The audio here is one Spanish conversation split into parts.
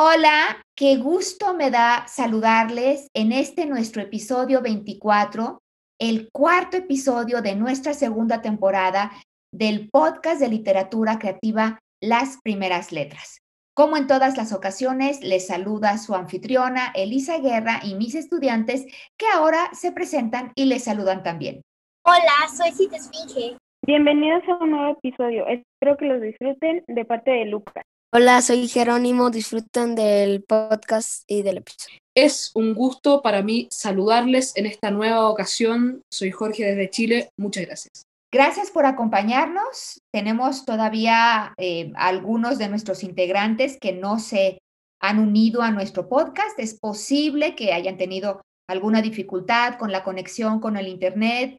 Hola, qué gusto me da saludarles en este nuestro episodio 24, el cuarto episodio de nuestra segunda temporada del podcast de literatura creativa Las Primeras Letras. Como en todas las ocasiones, les saluda su anfitriona Elisa Guerra y mis estudiantes que ahora se presentan y les saludan también. Hola, soy Cita Esfinge. Bienvenidos a un nuevo episodio. Espero que los disfruten de parte de Lucas. Hola, soy Jerónimo. Disfruten del podcast y del episodio. Es un gusto para mí saludarles en esta nueva ocasión. Soy Jorge desde Chile. Muchas gracias. Gracias por acompañarnos. Tenemos todavía eh, algunos de nuestros integrantes que no se han unido a nuestro podcast. Es posible que hayan tenido alguna dificultad con la conexión con el Internet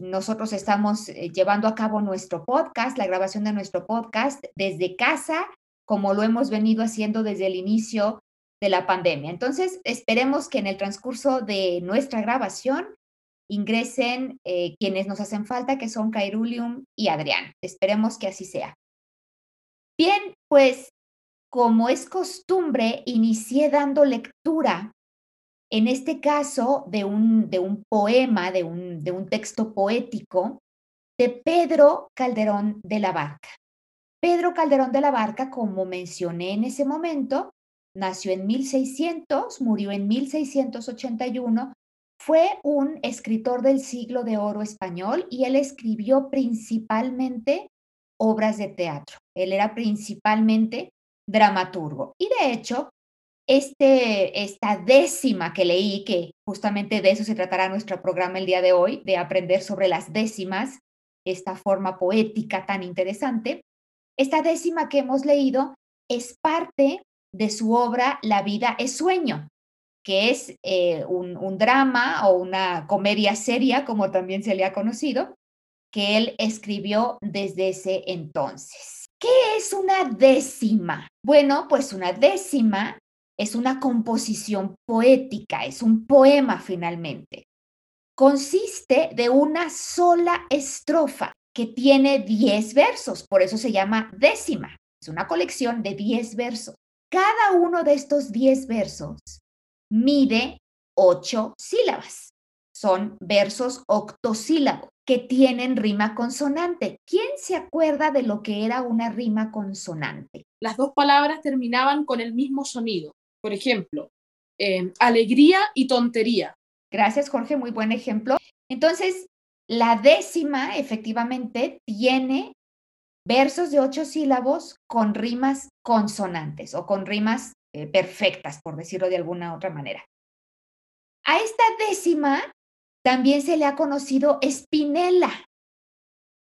nosotros estamos eh, llevando a cabo nuestro podcast, la grabación de nuestro podcast desde casa, como lo hemos venido haciendo desde el inicio de la pandemia. Entonces, esperemos que en el transcurso de nuestra grabación ingresen eh, quienes nos hacen falta, que son Cairulium y Adrián. Esperemos que así sea. Bien, pues como es costumbre, inicié dando lectura en este caso de un, de un poema, de un, de un texto poético de Pedro Calderón de la Barca. Pedro Calderón de la Barca, como mencioné en ese momento, nació en 1600, murió en 1681, fue un escritor del siglo de oro español y él escribió principalmente obras de teatro. Él era principalmente dramaturgo. Y de hecho, este, esta décima que leí, que justamente de eso se tratará nuestro programa el día de hoy, de aprender sobre las décimas, esta forma poética tan interesante, esta décima que hemos leído es parte de su obra La vida es sueño, que es eh, un, un drama o una comedia seria, como también se le ha conocido, que él escribió desde ese entonces. ¿Qué es una décima? Bueno, pues una décima es una composición poética, es un poema finalmente. Consiste de una sola estrofa que tiene 10 versos, por eso se llama décima. Es una colección de 10 versos. Cada uno de estos 10 versos mide 8 sílabas. Son versos octosílabos que tienen rima consonante. ¿Quién se acuerda de lo que era una rima consonante? Las dos palabras terminaban con el mismo sonido. Por ejemplo, eh, alegría y tontería. Gracias, Jorge, muy buen ejemplo. Entonces, la décima efectivamente tiene versos de ocho sílabos con rimas consonantes o con rimas eh, perfectas, por decirlo de alguna otra manera. A esta décima también se le ha conocido espinela.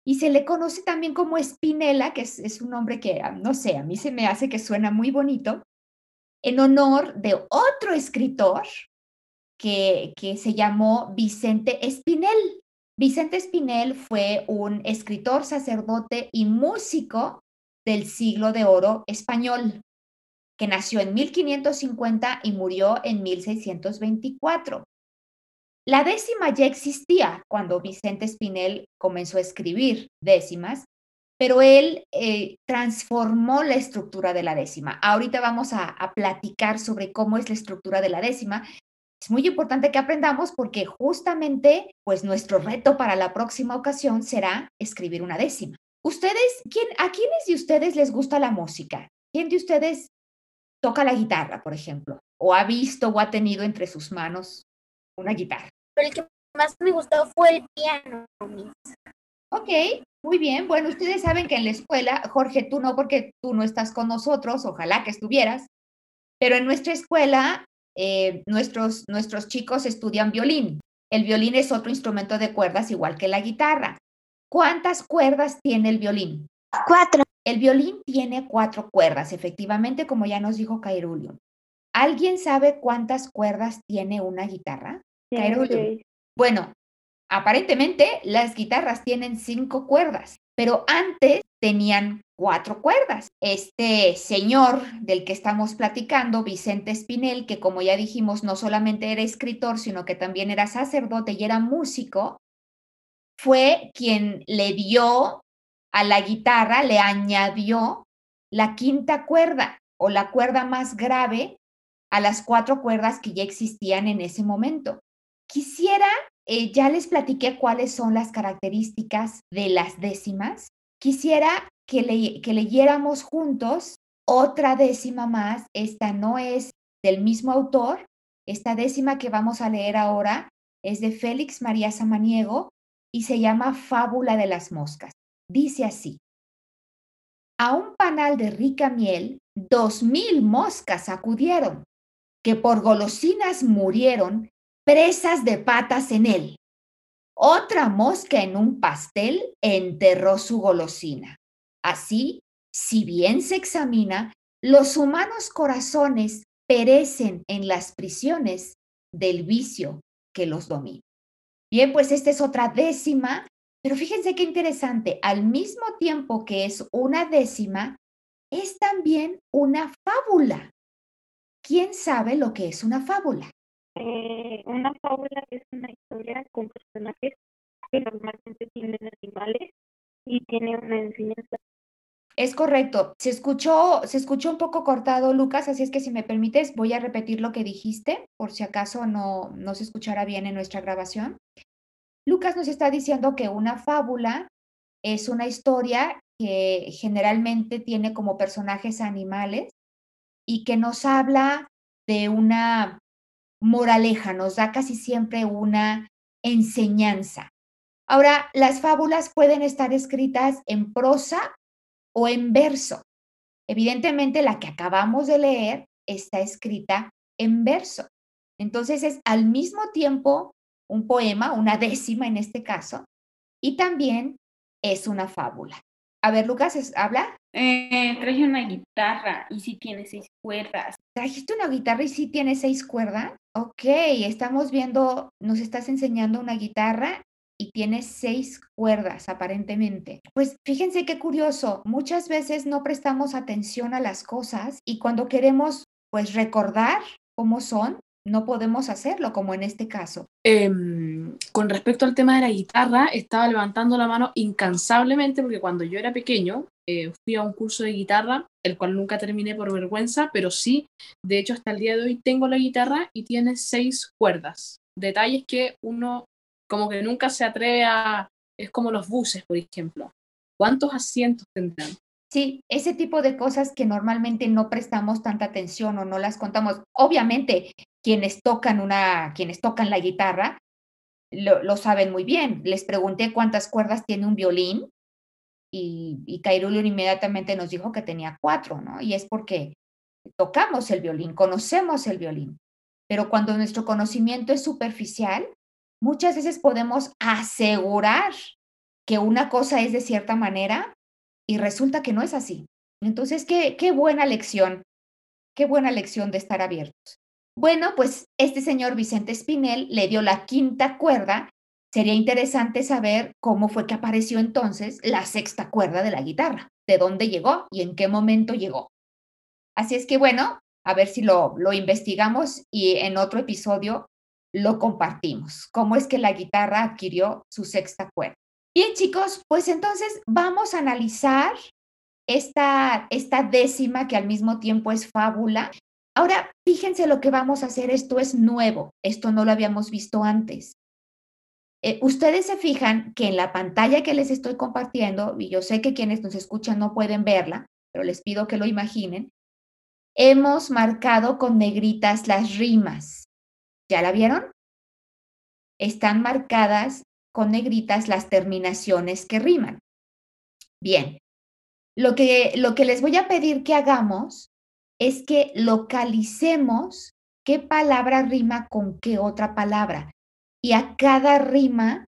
Y se le conoce también como espinela, que es, un nombre que, no sé, a mí se me hace que suena muy bonito, en honor de otro escritor que, que se llamó Vicente Espinel. Vicente Espinel fue un escritor, sacerdote y músico del siglo de oro español, que nació en 1550 y murió en 1624. La décima ya existía cuando Vicente Espinel comenzó a escribir décimas, pero él eh, transformó la estructura de la décima. Ahorita vamos a, a, platicar sobre cómo es la estructura de la décima. Es muy importante que aprendamos porque justamente, pues nuestro reto para la próxima ocasión será escribir una décima. Ustedes, ¿quién, ¿a quiénes de ustedes les gusta la música? ¿Quién de ustedes toca la guitarra, por ejemplo? ¿O ha visto o ha tenido entre sus manos una guitarra. Pero el que más me gustó fue el piano. Ok, muy bien. Bueno, ustedes saben que en la escuela, Jorge, tú no, porque tú no estás con nosotros, ojalá que estuvieras, pero en nuestra escuela eh, nuestros, nuestros chicos estudian violín. El violín es otro instrumento de cuerdas igual que la guitarra. ¿Cuántas cuerdas tiene el violín? Cuatro. El violín tiene cuatro cuerdas, efectivamente, como ya nos dijo Cairulio. ¿Alguien sabe cuántas cuerdas tiene una guitarra? Seis. Bueno, aparentemente las guitarras tienen cinco cuerdas, pero antes tenían cuatro cuerdas. Este señor del que estamos platicando, Vicente Espinel, que como ya dijimos, no solamente era escritor, sino que también era sacerdote y era músico, fue quien le dio a la guitarra, le añadió la quinta cuerda o la cuerda más grave a las cuatro cuerdas que ya existían en ese momento. Quisiera, eh, ya les platiqué cuáles son las características de las décimas. Quisiera que, le- que leyéramos juntos otra décima más. Esta no es del mismo autor. Esta décima que vamos a leer ahora es de Félix María Samaniego y se llama Fábula de las moscas. Dice así. A un panal de rica miel, dos mil moscas acudieron, que por golosinas murieron, presas de patas en él. Otra mosca en un pastel enterró su golosina. Así, si bien se examina, los humanos corazones perecen en las prisiones del vicio que los domina. Bien, pues esta es otra décima, pero fíjense qué interesante, al mismo tiempo que es una décima, es también una fábula. ¿Quién sabe lo que es una fábula? Eh, una fábula es una historia con personajes que normalmente tienen animales y tiene una enseñanza. Es correcto. Se escuchó, se escuchó un poco cortado, Lucas, así es que si me permites, voy a repetir lo que dijiste, por si acaso no, no se escuchara bien en nuestra grabación. Lucas nos está diciendo que una fábula es una historia que generalmente tiene como personajes animales y que nos habla de una moraleja, nos da casi siempre una enseñanza. Ahora, las fábulas pueden estar escritas en prosa o en verso. Evidentemente, la que acabamos de leer está escrita en verso. Entonces, es al mismo tiempo un poema, una décima en este caso, y también es una fábula. A ver, Lucas, ¿es- ¿habla? Eh, traje una guitarra y sí tiene seis cuerdas. ¿Trajiste una guitarra y sí tiene seis cuerdas? Ok, estamos viendo, nos estás enseñando una guitarra y tiene seis cuerdas aparentemente. Pues fíjense qué curioso, muchas veces no prestamos atención a las cosas y cuando queremos pues recordar cómo son, no podemos hacerlo como en este caso. Em, con respecto al tema de la guitarra, estaba levantando la mano incansablemente porque cuando yo era pequeño eh, fui a un curso de guitarra, el cual nunca terminé por vergüenza, pero sí, de hecho hasta el día de hoy tengo la guitarra y tiene seis cuerdas. Detalles que uno como que nunca se atreve a... Es como los buses, por ejemplo. ¿Cuántos asientos tendrán? Sí, ese tipo de cosas que normalmente no prestamos tanta atención o no las contamos. Obviamente, quienes tocan una, quienes tocan la guitarra, lo, saben muy bien. Les pregunté cuántas cuerdas tiene un violín y, y Cairulio inmediatamente nos dijo que tenía cuatro, ¿no? Y es porque tocamos el violín, conocemos el violín. Pero cuando nuestro conocimiento es superficial, muchas veces podemos asegurar que una cosa es de cierta manera y resulta que no es así. Entonces, qué, qué buena lección, qué buena lección de estar abiertos. Bueno, pues este señor Vicente Espinel le dio la quinta cuerda. Sería interesante saber cómo fue que apareció entonces la sexta cuerda de la guitarra, de dónde llegó y en qué momento llegó. Así es que bueno, a ver si lo, lo investigamos y en otro episodio lo compartimos. ¿Cómo es que la guitarra adquirió su sexta cuerda? Bien, chicos, pues entonces vamos a analizar esta, esta décima que al mismo tiempo es fábula. Ahora, fíjense lo que vamos a hacer. Esto es nuevo. Esto no lo habíamos visto antes. Eh, ustedes se fijan que en la pantalla que les estoy compartiendo, y yo sé que quienes nos escuchan no pueden verla, pero les pido que lo imaginen, hemos marcado con negritas las rimas. ¿Ya la vieron? están marcadas con negritas las terminaciones que riman. Bien, lo que, lo que les voy a pedir que hagamos es que localicemos qué palabra rima con qué otra palabra. Y a cada rima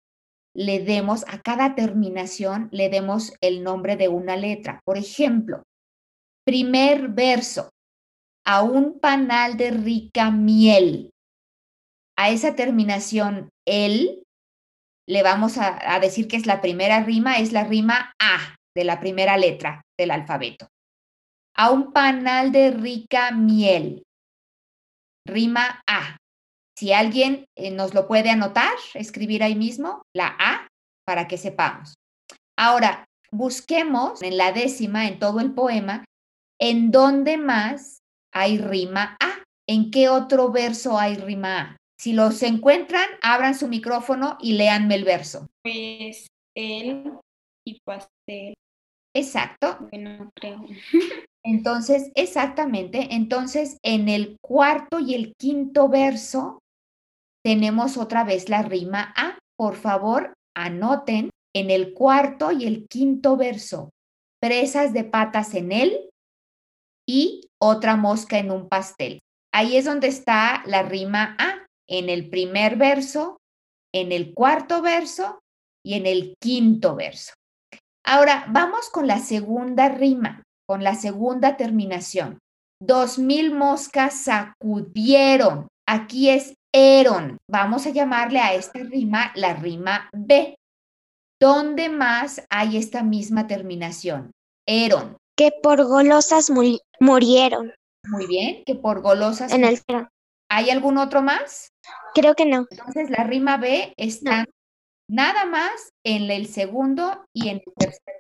le demos, a cada terminación le demos el nombre de una letra. Por ejemplo, primer verso, a un panal de rica miel. A esa terminación, el, le vamos a, a decir que es la primera rima, es la rima A de la primera letra del alfabeto. A un panal de rica miel. Rima A. Si alguien eh, nos lo puede anotar, escribir ahí mismo la A para que sepamos. Ahora, busquemos en la décima, en todo el poema, en dónde más hay rima A. ¿En qué otro verso hay rima A? Si los encuentran, abran su micrófono y léanme el verso. Pues él y pastel. Exacto. Bueno, creo. Entonces, exactamente. Entonces, en el cuarto y el quinto verso tenemos otra vez la rima A. Por favor, anoten en el cuarto y el quinto verso, presas de patas en él y otra mosca en un pastel. Ahí es donde está la rima A, en el primer verso, en el cuarto verso y en el quinto verso. Ahora, vamos con la segunda rima, con la segunda terminación. Dos mil moscas sacudieron. Aquí es eron. Vamos a llamarle a esta rima la rima B. ¿Dónde más hay esta misma terminación? Eron. Que por golosas muri- murieron. Muy bien, que por golosas. En el ¿Hay algún otro más? creo que no. Entonces la rima B está nada más en el segundo y en el tercer.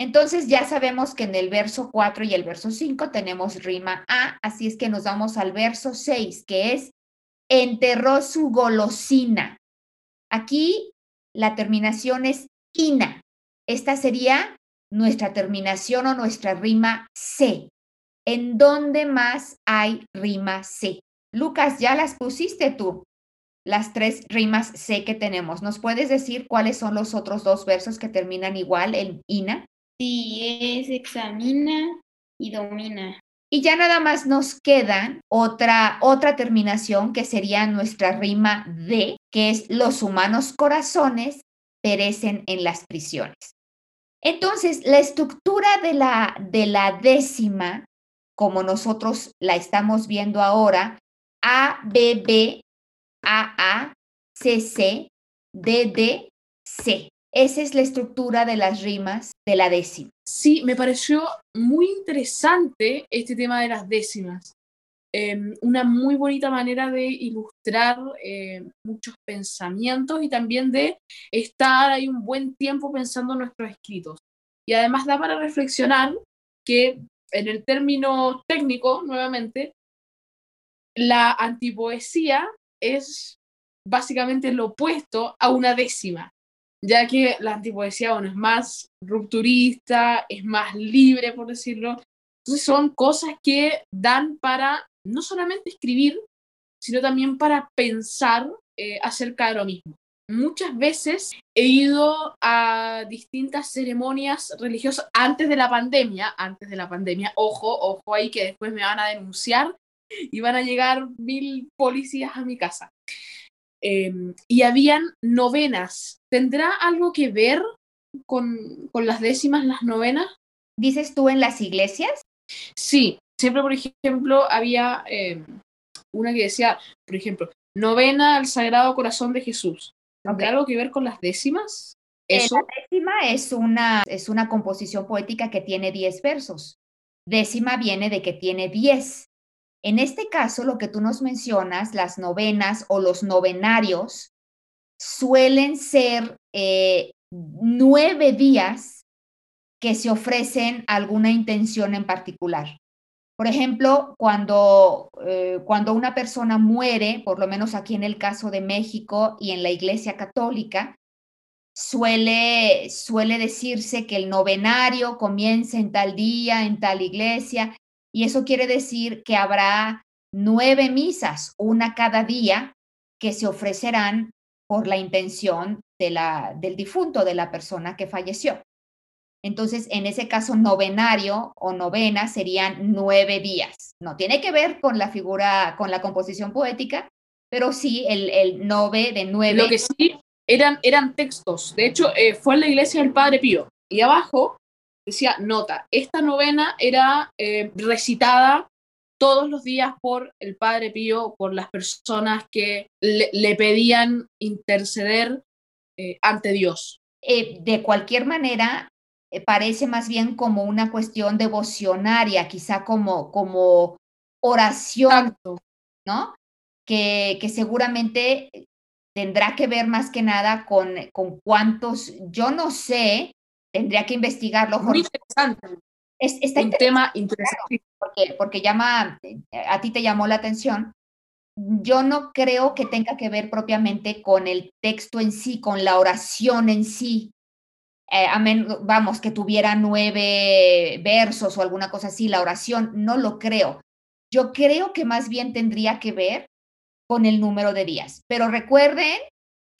Entonces ya sabemos que en el verso 4 y el verso 5 tenemos rima A, así es que nos vamos al verso 6, que es enterró su golosina. Aquí la terminación es ina. Esta sería nuestra terminación o nuestra rima C. ¿En dónde más hay rima C? Lucas, ya las pusiste tú, las tres rimas C que tenemos. ¿Nos puedes decir cuáles son los otros dos versos que terminan igual en ina? Sí, es examina y domina. Y ya nada más nos queda otra, otra terminación que sería nuestra rima D, que es los humanos corazones perecen en las prisiones. Entonces, la estructura de la, de la décima, como nosotros la estamos viendo ahora, A, B, B, A, A, C, C, D, D, C. Esa es la estructura de las rimas de la décima. Sí, me pareció muy interesante este tema de las décimas. Eh, una muy bonita manera de ilustrar eh, muchos pensamientos y también de estar ahí un buen tiempo pensando en nuestros escritos. Y además da para reflexionar que en el término técnico, nuevamente, la antipoesía es básicamente lo opuesto a una décima ya que la antipoesía bueno, es más rupturista, es más libre, por decirlo. Entonces son cosas que dan para no solamente escribir, sino también para pensar eh, acerca de lo mismo. Muchas veces he ido a distintas ceremonias religiosas antes de la pandemia, antes de la pandemia, ojo, ojo ahí que después me van a denunciar y van a llegar mil policías a mi casa. Eh, y habían novenas. ¿Tendrá algo que ver con, con, las décimas, las novenas? ¿Dices tú en las iglesias? Sí, siempre, por ejemplo, había eh, una que decía, por ejemplo, novena al Sagrado Corazón de Jesús. ¿Tendrá okay. algo que ver con las décimas? ¿Eso? La décima es una, es una composición poética que tiene 10 versos. Décima viene de que tiene 10. En este caso, lo que tú nos mencionas, las novenas o los novenarios, suelen ser eh, nueve días que se ofrecen alguna intención en particular. Por ejemplo, cuando, eh, cuando una persona muere, por lo menos aquí en el caso de México y en la Iglesia Católica, suele, suele decirse que el novenario comienza en tal día, en tal iglesia, y eso quiere decir que habrá nueve misas, una cada día, que se ofrecerán por la intención de del difunto, de la persona que falleció. Entonces, en ese caso, novenario o novena serían nueve días. No tiene que ver con la figura, con la composición poética, pero sí el, el nove de nueve. Lo que sí eran, eran textos. De hecho, eh, fue en la iglesia del Padre Pío. Y abajo decía, nota, esta novena era eh, recitada todos los días por el Padre Pío, por las personas que le, le pedían interceder eh, ante Dios. Eh, de cualquier manera, eh, parece más bien como una cuestión devocionaria, quizá como, como oración, Exacto. ¿no? Que, que seguramente tendrá que ver más que nada con, con cuántos, yo no sé, tendría que investigarlo, Muy Jorge. interesante. Es- está Un tema interesante. porque, porque llama, a ti te llamó la atención. Yo no creo que tenga que ver propiamente con el texto en sí, con la oración en sí. Eh, amén, vamos, que tuviera nueve versos o alguna cosa así, la oración, no lo creo. Yo creo que más bien tendría que ver con el número de días. Pero recuerden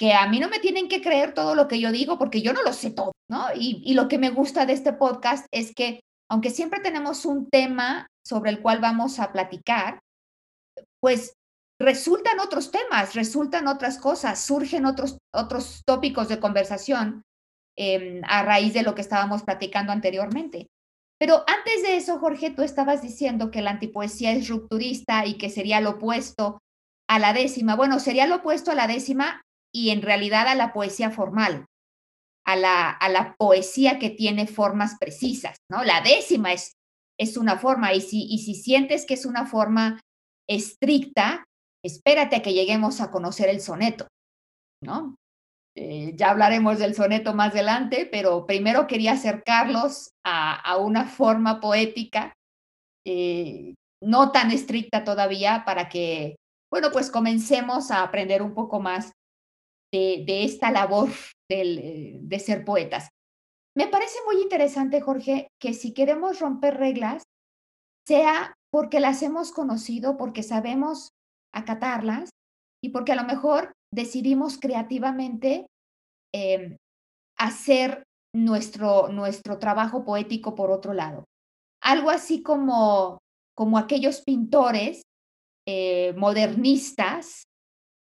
que a mí no me tienen que creer todo lo que yo digo porque yo no lo sé todo, ¿no? Y, lo que me gusta de este podcast es que aunque siempre tenemos un tema sobre el cual vamos a platicar, pues resultan otros temas, resultan otras cosas, surgen otros, otros tópicos de conversación eh, a raíz de lo que estábamos platicando anteriormente. Pero antes de eso, Jorge, tú estabas diciendo que la antipoesía es rupturista y que sería lo opuesto a la décima. Bueno, sería lo opuesto a la décima y en realidad a la poesía formal, a la, a la poesía que tiene formas precisas, ¿no? La décima es, es una forma y si, y si sientes que es una forma estricta, espérate a que lleguemos a conocer el soneto, ¿no? Eh, ya hablaremos del soneto más adelante, pero primero quería acercarlos a, a una forma poética eh, no tan estricta todavía para que, bueno, pues comencemos a aprender un poco más de, esta labor eh, de ser poetas. Me parece muy interesante, Jorge, que si queremos romper reglas, sea porque las hemos conocido, porque sabemos acatarlas y porque a lo mejor decidimos creativamente eh, hacer nuestro, nuestro trabajo poético por otro lado. Algo así como, como aquellos pintores eh, modernistas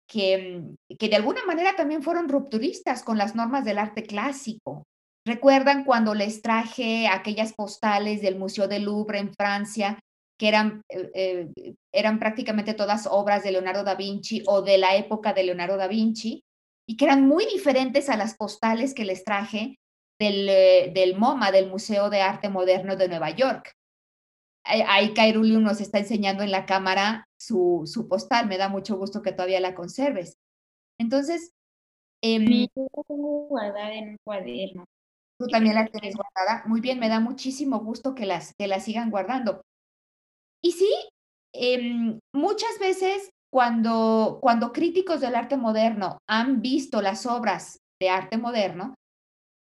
que, que de alguna manera también fueron rupturistas con las normas del arte clásico. ¿Recuerdan cuando les traje aquellas postales del Museo del Louvre en Francia, que eran, eh, eh, eran prácticamente todas obras de Leonardo da Vinci o de la época de Leonardo da Vinci, y que eran muy diferentes a las postales que les traje del, eh, del MoMA, del Museo de Arte Moderno de Nueva York? Ahí- Kairuliu nos está enseñando en la cámara su, su postal, me da mucho gusto que todavía la conserves. Entonces, tengo guardada en un cuaderno. Tú también la tienes guardada. Muy bien, me da muchísimo gusto que las, que las sigan guardando. Y sí, em, muchas veces cuando, cuando críticos del arte moderno han visto las obras de arte moderno,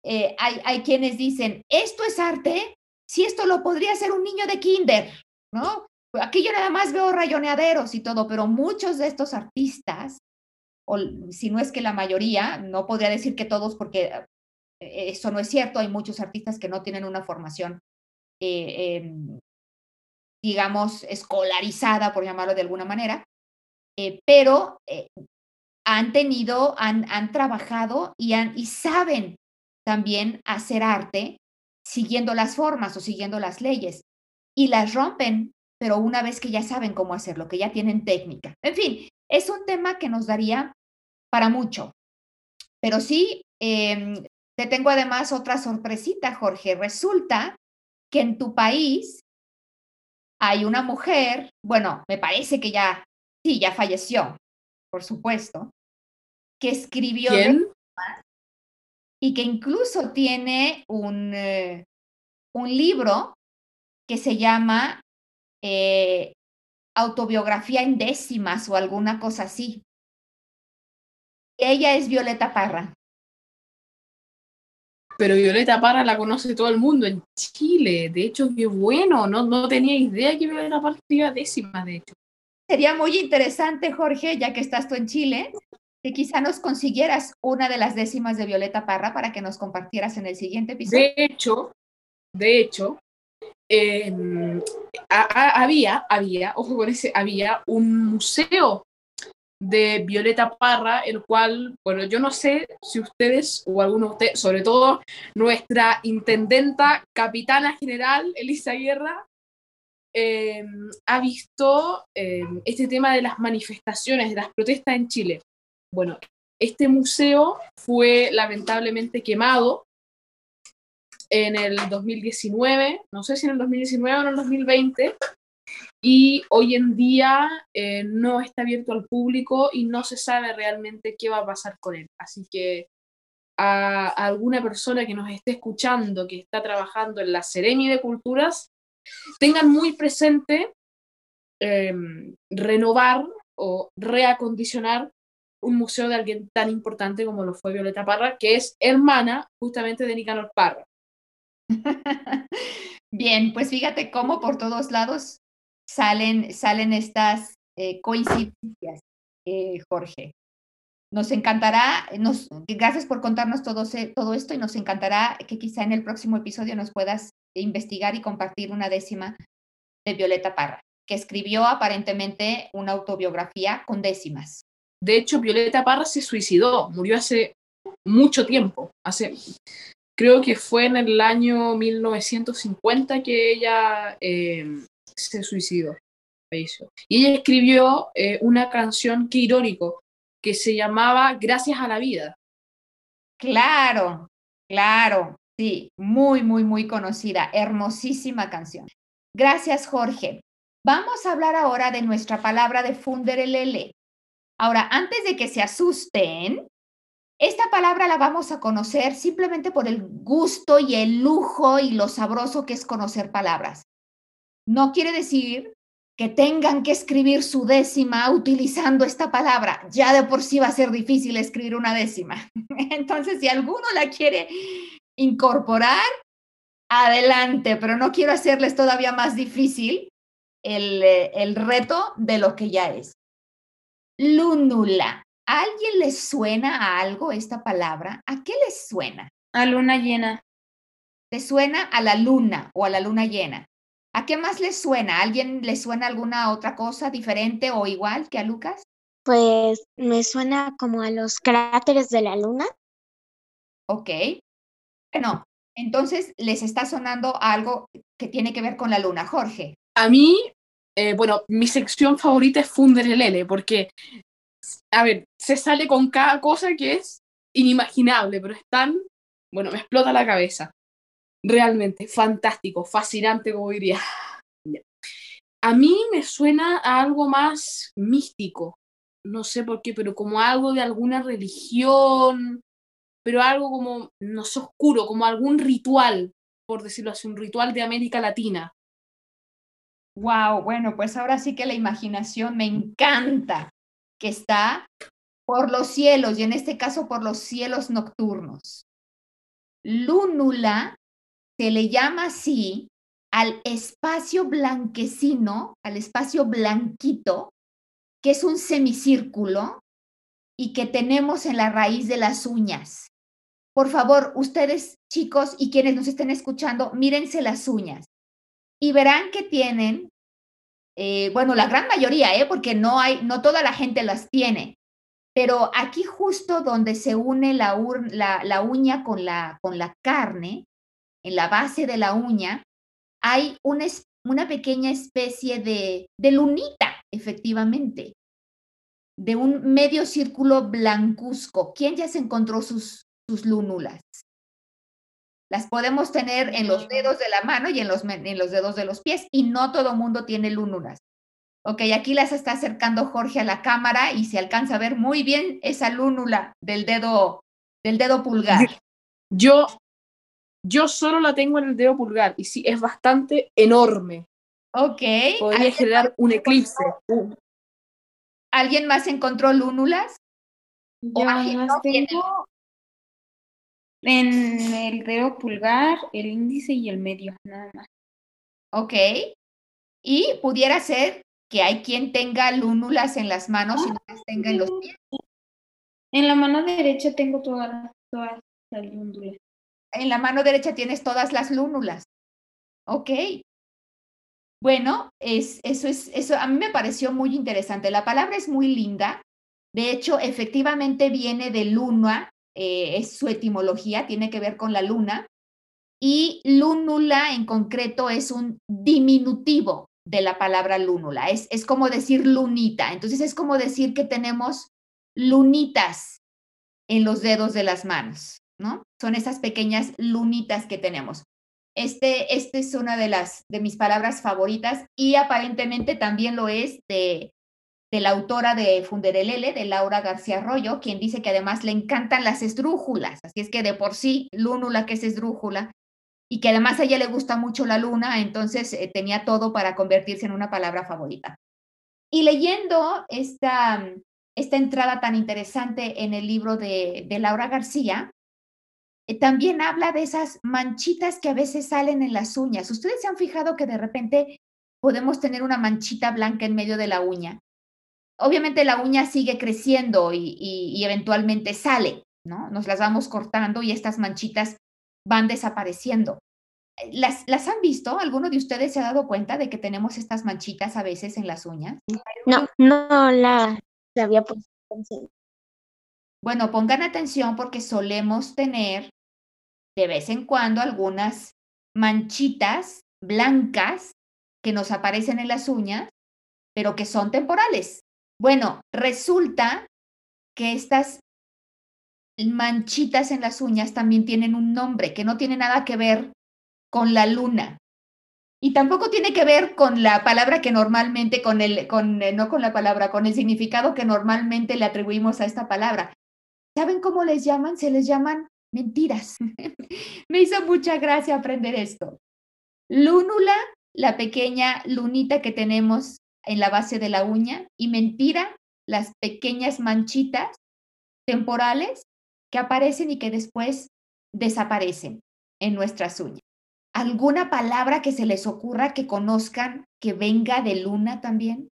eh, hay, hay quienes dicen, esto es arte, si esto lo podría hacer un niño de kinder, ¿no? Aquí yo nada más veo rayoneaderos y todo, pero muchos de estos artistas, o si no es que la mayoría, no podría decir que todos porque eh, eso no es cierto, hay muchos artistas que no tienen una formación, eh, em, digamos, escolarizada, por llamarlo de alguna manera, eh, pero eh, han tenido, han, han trabajado y, han, y saben también hacer arte siguiendo las formas o siguiendo las leyes y las rompen, pero una vez que ya saben cómo hacerlo, que ya tienen técnica. En fin, es un tema que nos daría para mucho. Pero sí, em, te tengo además otra sorpresita, Jorge. Resulta que en tu país hay una mujer, bueno, me parece que ya, sí, ya falleció, por supuesto, que escribió y que incluso tiene un, eh, un libro que se llama eh, Autobiografía en décimas o alguna cosa así. Ella es Violeta Parra. Pero Violeta Parra la conoce todo el mundo en Chile. De hecho, qué bueno. No, no tenía idea que Violeta Parra iba décima, de hecho. sería muy interesante, Jorge, ya que estás tú en Chile, que quizá nos consiguieras una de las décimas de Violeta Parra para que nos compartieras en el siguiente episodio. De hecho, de hecho, a- había, había, ojo con ese, había un museo de Violeta Parra, el cual, bueno, yo no sé si ustedes o alguno de ustedes, sobre todo nuestra intendenta, capitana general, Elisa Guerra, eh, ha visto eh, este tema de las manifestaciones, de las protestas en Chile. Bueno, este museo fue lamentablemente quemado en el 2019, no sé si en el 2019 o en el 2020, y hoy en día eh, no está abierto al público y no se sabe realmente qué va a pasar con él. Así que a, a alguna persona que nos esté escuchando, que está trabajando en la Seremi de Culturas, tengan muy presente eh, renovar o reacondicionar un museo de alguien tan importante como lo fue Violeta Parra, que es hermana justamente de Nicanor Parra. Bien, pues fíjate cómo por todos lados salen, salen estas eh, coincidencias, eh, Jorge. Nos encantará, nos, gracias por contarnos todo, todo esto y nos encantará que quizá en el próximo episodio nos puedas investigar y compartir una décima de Violeta Parra, que escribió aparentemente una autobiografía con décimas. De hecho, Violeta Parra se suicidó, murió hace mucho tiempo, hace, creo que fue en el año 1950 que ella eh, se suicidó. Y ella escribió eh, una canción, que irónico, que se llamaba Gracias a la vida. Claro, claro, sí, muy, muy, muy conocida, hermosísima canción. Gracias, Jorge. Vamos a hablar ahora de nuestra palabra de funderelele. Ahora, antes de que se asusten, esta palabra la vamos a conocer simplemente por el gusto y el lujo y lo sabroso que es conocer palabras. No quiere decir que tengan que escribir su décima utilizando esta palabra. Ya de por sí va a ser difícil escribir una décima. Entonces, si alguno la quiere incorporar, adelante, pero no quiero hacerles todavía más difícil el, eh, el reto de lo que ya es. Lúnula. ¿A alguien le suena a algo esta palabra? ¿A qué les suena? A luna llena. ¿Te suena a la luna o a la luna llena? ¿A qué más les suena? ¿A alguien le suena alguna otra cosa diferente o igual que a Lucas? Pues me suena como a los cráteres de la luna. Ok. Bueno, entonces les está sonando algo que tiene que ver con la luna. Jorge. A mí, eh, bueno, mi sección favorita es Funderelele, porque, a ver, se sale con cada cosa que es inimaginable, pero es tan, bueno, me explota la cabeza. Realmente, fantástico, fascinante, como diría. A mí me suena a algo más místico, no sé por qué, pero como algo de alguna religión, pero algo como, no sé, oscuro, como algún ritual, por decirlo así, un ritual de América Latina. Wow, bueno, pues ahora sí que la imaginación me encanta que está por los cielos y en este caso por los cielos nocturnos. Lúnula se le llama así al espacio blanquecino, al espacio blanquito, que es un semicírculo y que tenemos en la raíz de las uñas. Por favor, ustedes chicos y quienes nos estén escuchando, mírense las uñas y verán que tienen, eh, bueno, la gran mayoría, ¿eh? porque no hay, no toda la gente las tiene, pero aquí justo donde se une la, uña con la, carne, en la base de la uña, hay una pequeña especie de, de lunita, efectivamente, de un medio círculo blancuzco. ¿Quién ya se encontró sus, sus lúnulas? Las podemos tener en los dedos de la mano y en los, en los dedos de los pies, y no todo mundo tiene lúnulas. Ok, aquí las está acercando Jorge a la cámara y se alcanza a ver muy bien esa lúnula del dedo, del dedo pulgar. Yo, yo solo la tengo en el dedo pulgar y sí, es bastante enorme. Ok, Podría ¿alguien, generar un eclipse. alguien más encontró lúnulas? Yo las tengo en el dedo pulgar, el índice y el medio, nada más. Ok. Y pudiera ser que hay quien tenga lúnulas en las manos y no las tenga en los pies. En la mano derecha tengo todas, todas las lúndulas. En la mano derecha tienes todas las lúnulas. Ok. Bueno, es, eso es, eso a mí me pareció muy interesante. La palabra es muy linda. De hecho, efectivamente viene de luna, eh, es su etimología, tiene que ver con la luna. Y lúnula en concreto es un diminutivo de la palabra lúnula. Es, es como decir lunita. Entonces es como decir que tenemos lunitas en los dedos de las manos, ¿no? Son esas pequeñas lunitas que tenemos. Este, este es una de las de mis palabras favoritas y aparentemente también lo es de, la autora de Funderelele, de Laura García Arroyo, quien dice que además le encantan las esdrújulas, así es que de por sí, lúnula que es esdrújula, y que además a ella le gusta mucho la luna, entonces eh, tenía todo para convertirse en una palabra favorita. Y leyendo esta, esta entrada tan interesante en el libro de, de Laura García, eh, también habla de esas manchitas que a veces salen en las uñas. Ustedes se han fijado que de repente podemos tener una manchita blanca en medio de la uña. Obviamente la uña sigue creciendo y, y eventualmente sale, ¿no? Nos las vamos cortando y estas manchitas van desapareciendo. ¿Las, ¿Las han visto? ¿Alguno de ustedes se ha dado cuenta de que tenemos estas manchitas a veces en las uñas? No, no la, la había puesto. atención. Bueno, pongan atención porque solemos tener de vez en cuando algunas manchitas blancas que nos aparecen en las uñas, pero que son temporales. Bueno, resulta que estas manchitas en las uñas también tienen un nombre que no tiene nada que ver con la luna. Y tampoco tiene que ver con la palabra que normalmente, con el, con, eh, no con la palabra, con el significado que normalmente le atribuimos a esta palabra. ¿Saben cómo les llaman? Se les llaman mentiras. Me hizo mucha gracia aprender esto. Lúnula, la pequeña lunita que tenemos en la base de la uña, y mentira, las pequeñas manchitas temporales que aparecen y que después desaparecen en nuestras uñas. ¿Alguna palabra que se les ocurra que conozcan que venga de luna también?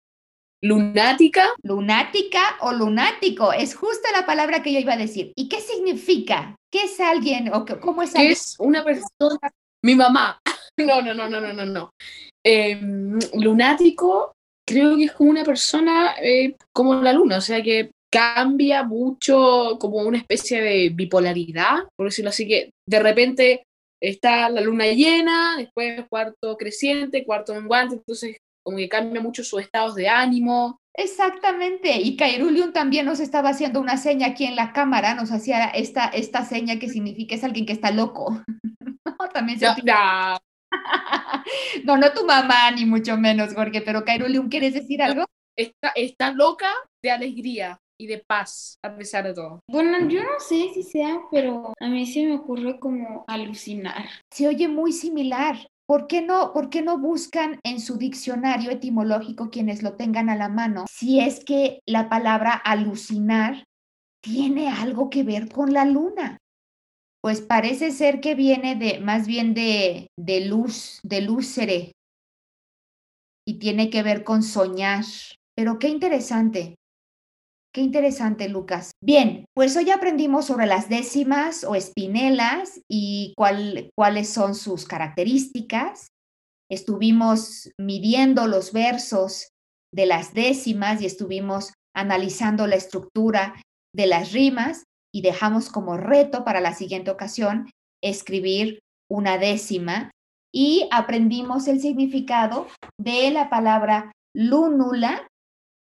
Lunática, Lunática o lunático, es justo la palabra que yo iba a decir. ¿Y qué significa? ¿Qué es alguien o qué- cómo es alguien? es una persona. Mi mamá. No, no, no, no, no, no, no. Em, lunático, creo que es como una persona eh, como la luna, o sea que cambia mucho, como una especie de bipolaridad, por decirlo así, que de repente está la luna llena, después cuarto creciente, cuarto menguante, entonces como que cambia mucho sus estados de ánimo. Exactamente. Y Cairulium también nos estaba haciendo una seña aquí en la cámara, nos hacía esta, esta seña que significa es alguien que está loco. No, también se ya, No, no tu mamá, ni mucho menos, Jorge, pero Cairulium, ¿quieres decir algo? está, está loca de alegría y de paz, a pesar de todo. Bueno, yo no sé si sea, pero a mí se me ocurre como alucinar. Se oye muy similar. ¿Por qué no, por qué no buscan en su diccionario etimológico quienes lo tengan a la mano si es que la palabra alucinar tiene algo que ver con la luna? Pues parece ser que viene de más bien de, de luz, de lúcere y tiene que ver con soñar. Pero qué interesante. Qué interesante, Lucas. Bien, pues hoy aprendimos sobre las décimas o espinelas y cuál- cuáles son sus características. Estuvimos midiendo los versos de las décimas y estuvimos analizando la estructura de las rimas y dejamos como reto para la siguiente ocasión escribir una décima y aprendimos el significado de la palabra lúnula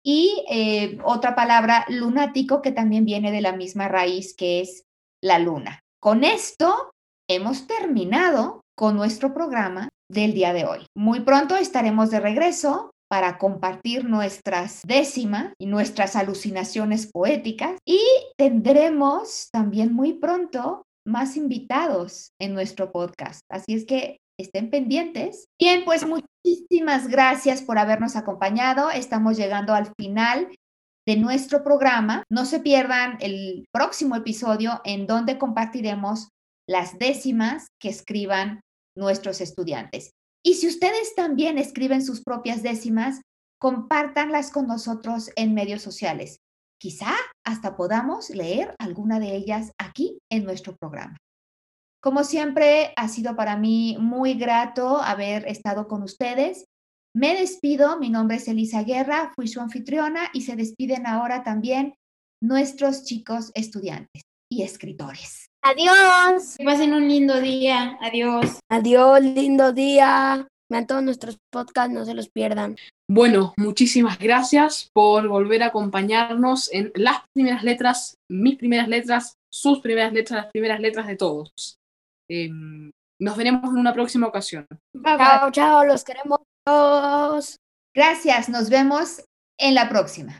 y eh, otra palabra lunático que también viene de la misma raíz que es la luna. Con esto hemos terminado con nuestro programa del día de hoy. Muy pronto estaremos de regreso para compartir nuestras décimas y nuestras alucinaciones poéticas y tendremos también muy pronto más invitados en nuestro podcast. Así es que estén pendientes. Bien, pues muchísimas gracias por habernos acompañado. Estamos llegando al final de nuestro programa. No se pierdan el próximo episodio en donde compartiremos las décimas que escriban nuestros estudiantes. Y si ustedes también escriben sus propias décimas, compártanlas con nosotros en medios sociales. Quizá hasta podamos leer alguna de ellas aquí en nuestro programa. Como siempre, ha sido para mí muy grato haber estado con ustedes. Me despido, mi nombre es Elisa Guerra, fui su anfitriona y se despiden ahora también nuestros chicos estudiantes y escritores. Adiós. Que pasen un lindo día. Adiós. Adiós, lindo día. Vean todos nuestros podcasts, no se los pierdan. Bueno, muchísimas gracias por volver a acompañarnos en las primeras letras, mis primeras letras, sus primeras letras, las primeras letras de todos. Em, nos veremos en una próxima ocasión. Bye bye. Chao, chao, los queremos todos. Gracias, nos vemos en la próxima.